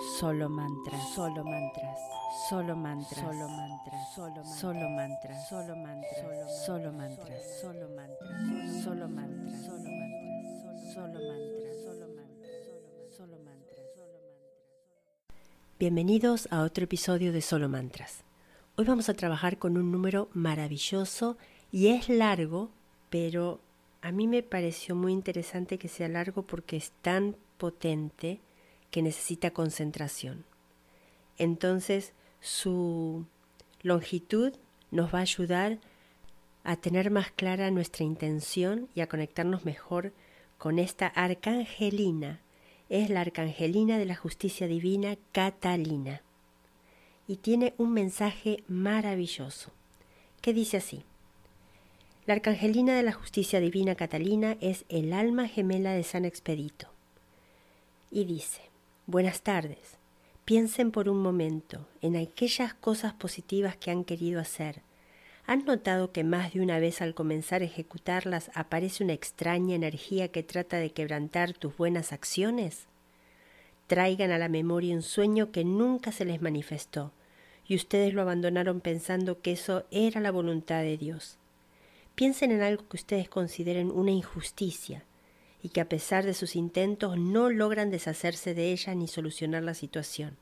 Solo mantras. Solo mantras. Solo mantras. Solo mantras. Solo mantras. Solo mantras. Solo mantras. Solo mantras. Solo mantras. Solo mantras. Solo mantras. Solo mantras. Solo mantras. Bienvenidos a otro episodio de Solo Mantras. Hoy vamos a trabajar con un número maravilloso y es largo, pero a mí me pareció muy interesante que sea largo porque es tan potente que necesita concentración. Entonces, su longitud nos va a ayudar a tener más clara nuestra intención y a conectarnos mejor con esta arcangelina. Es la arcangelina de la justicia divina Catalina. Y tiene un mensaje maravilloso, que dice así. La arcangelina de la justicia divina Catalina es el alma gemela de San Expedito. Y dice, buenas tardes, piensen por un momento en aquellas cosas positivas que han querido hacer. ¿Han notado que más de una vez al comenzar a ejecutarlas aparece una extraña energía que trata de quebrantar tus buenas acciones? Traigan a la memoria un sueño que nunca se les manifestó, y ustedes lo abandonaron pensando que eso era la voluntad de Dios. Piensen en algo que ustedes consideren una injusticia y que a pesar de sus intentos no logran deshacerse de ella ni solucionar la situación.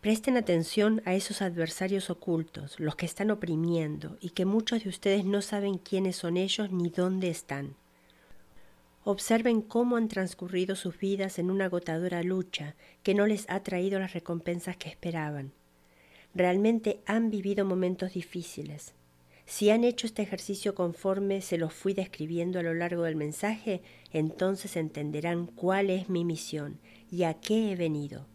Presten atención a esos adversarios ocultos, los que están oprimiendo y que muchos de ustedes no saben quiénes son ellos ni dónde están. Observen cómo han transcurrido sus vidas en una agotadora lucha que no les ha traído las recompensas que esperaban. Realmente han vivido momentos difíciles, si han hecho este ejercicio conforme se los fui describiendo a lo largo del mensaje, entonces entenderán cuál es mi misión y a qué he venido.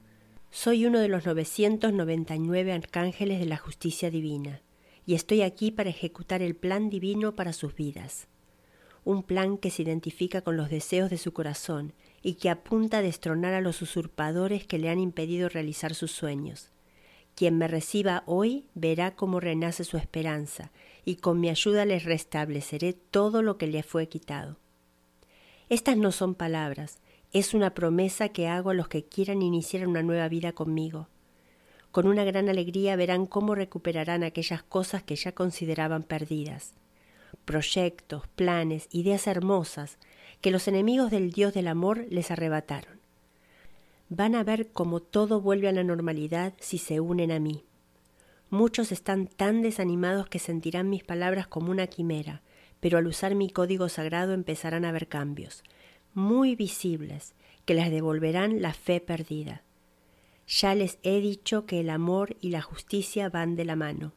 Soy uno de los 999 arcángeles de la justicia divina, y estoy aquí para ejecutar el plan divino para sus vidas. Un plan que se identifica con los deseos de su corazón y que apunta a destronar a los usurpadores que le han impedido realizar sus sueños. Quien me reciba hoy verá cómo renace su esperanza y con mi ayuda les restableceré todo lo que le fue quitado. Estas no son palabras, es una promesa que hago a los que quieran iniciar una nueva vida conmigo. Con una gran alegría verán cómo recuperarán aquellas cosas que ya consideraban perdidas. Proyectos, planes, ideas hermosas que los enemigos del Dios del amor les arrebataron. Van a ver cómo todo vuelve a la normalidad si se unen a mí. Muchos están tan desanimados que sentirán mis palabras como una quimera, pero al usar mi código sagrado empezarán a ver cambios, muy visibles, que les devolverán la fe perdida. Ya les he dicho que el amor y la justicia van de la mano.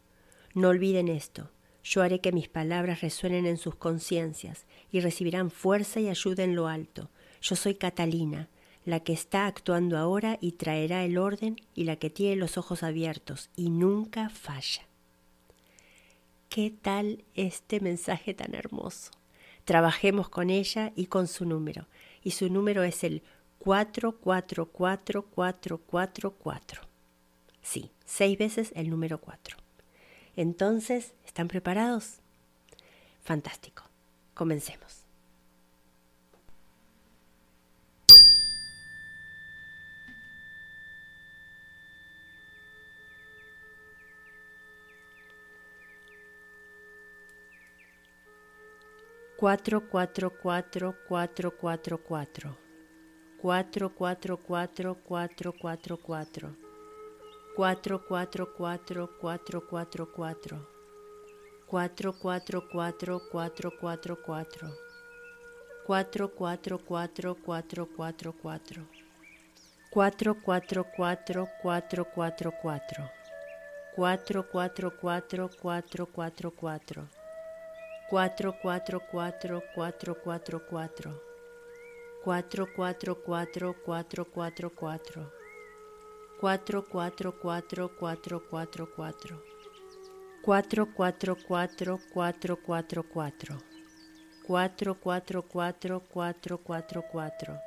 No olviden esto. Yo haré que mis palabras resuenen en sus conciencias y recibirán fuerza y ayuda en lo alto. Yo soy Catalina, la que está actuando ahora y traerá el orden y la que tiene los ojos abiertos y nunca falla. ¿Qué tal este mensaje tan hermoso? Trabajemos con ella y con su número. Y su número es el 444444. Sí, seis veces el número 4. Entonces, ¿están preparados? Fantástico. Comencemos. 444-444-444. 444-444. 444-444. 444-444. 444-444. 444-444. 444-444. 444-444-444. 444-444. 444-444. 444-444. 444-444.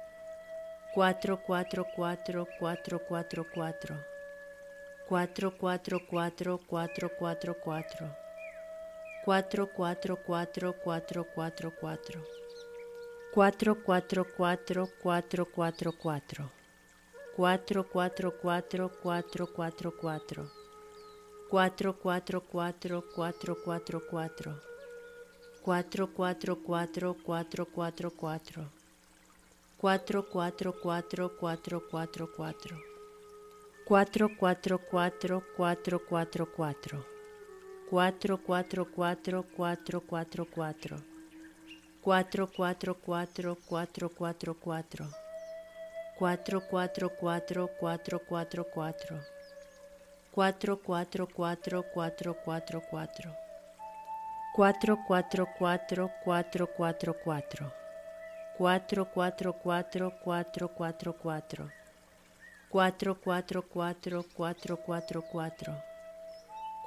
444-444. 444-444. 4444444 444444 444444 444444 444444 444444 444444 444-444-444. 444-444. 444-444. 444-444. 444-444. 444-444. 444-444.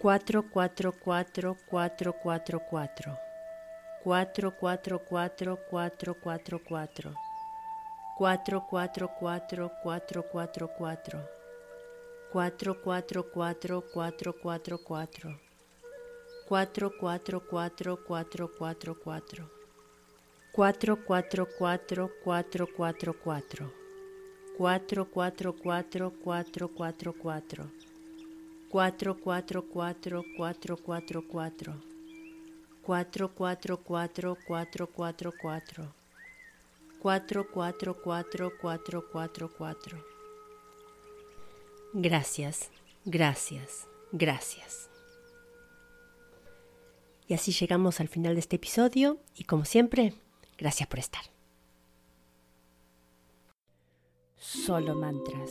444444 444444 444444 444444 444444 444444 444444 444-444-444. 444-444-444. 444-444. Gracias, gracias, gracias. Y así llegamos al final de este episodio y como siempre, gracias por estar. Solo mantras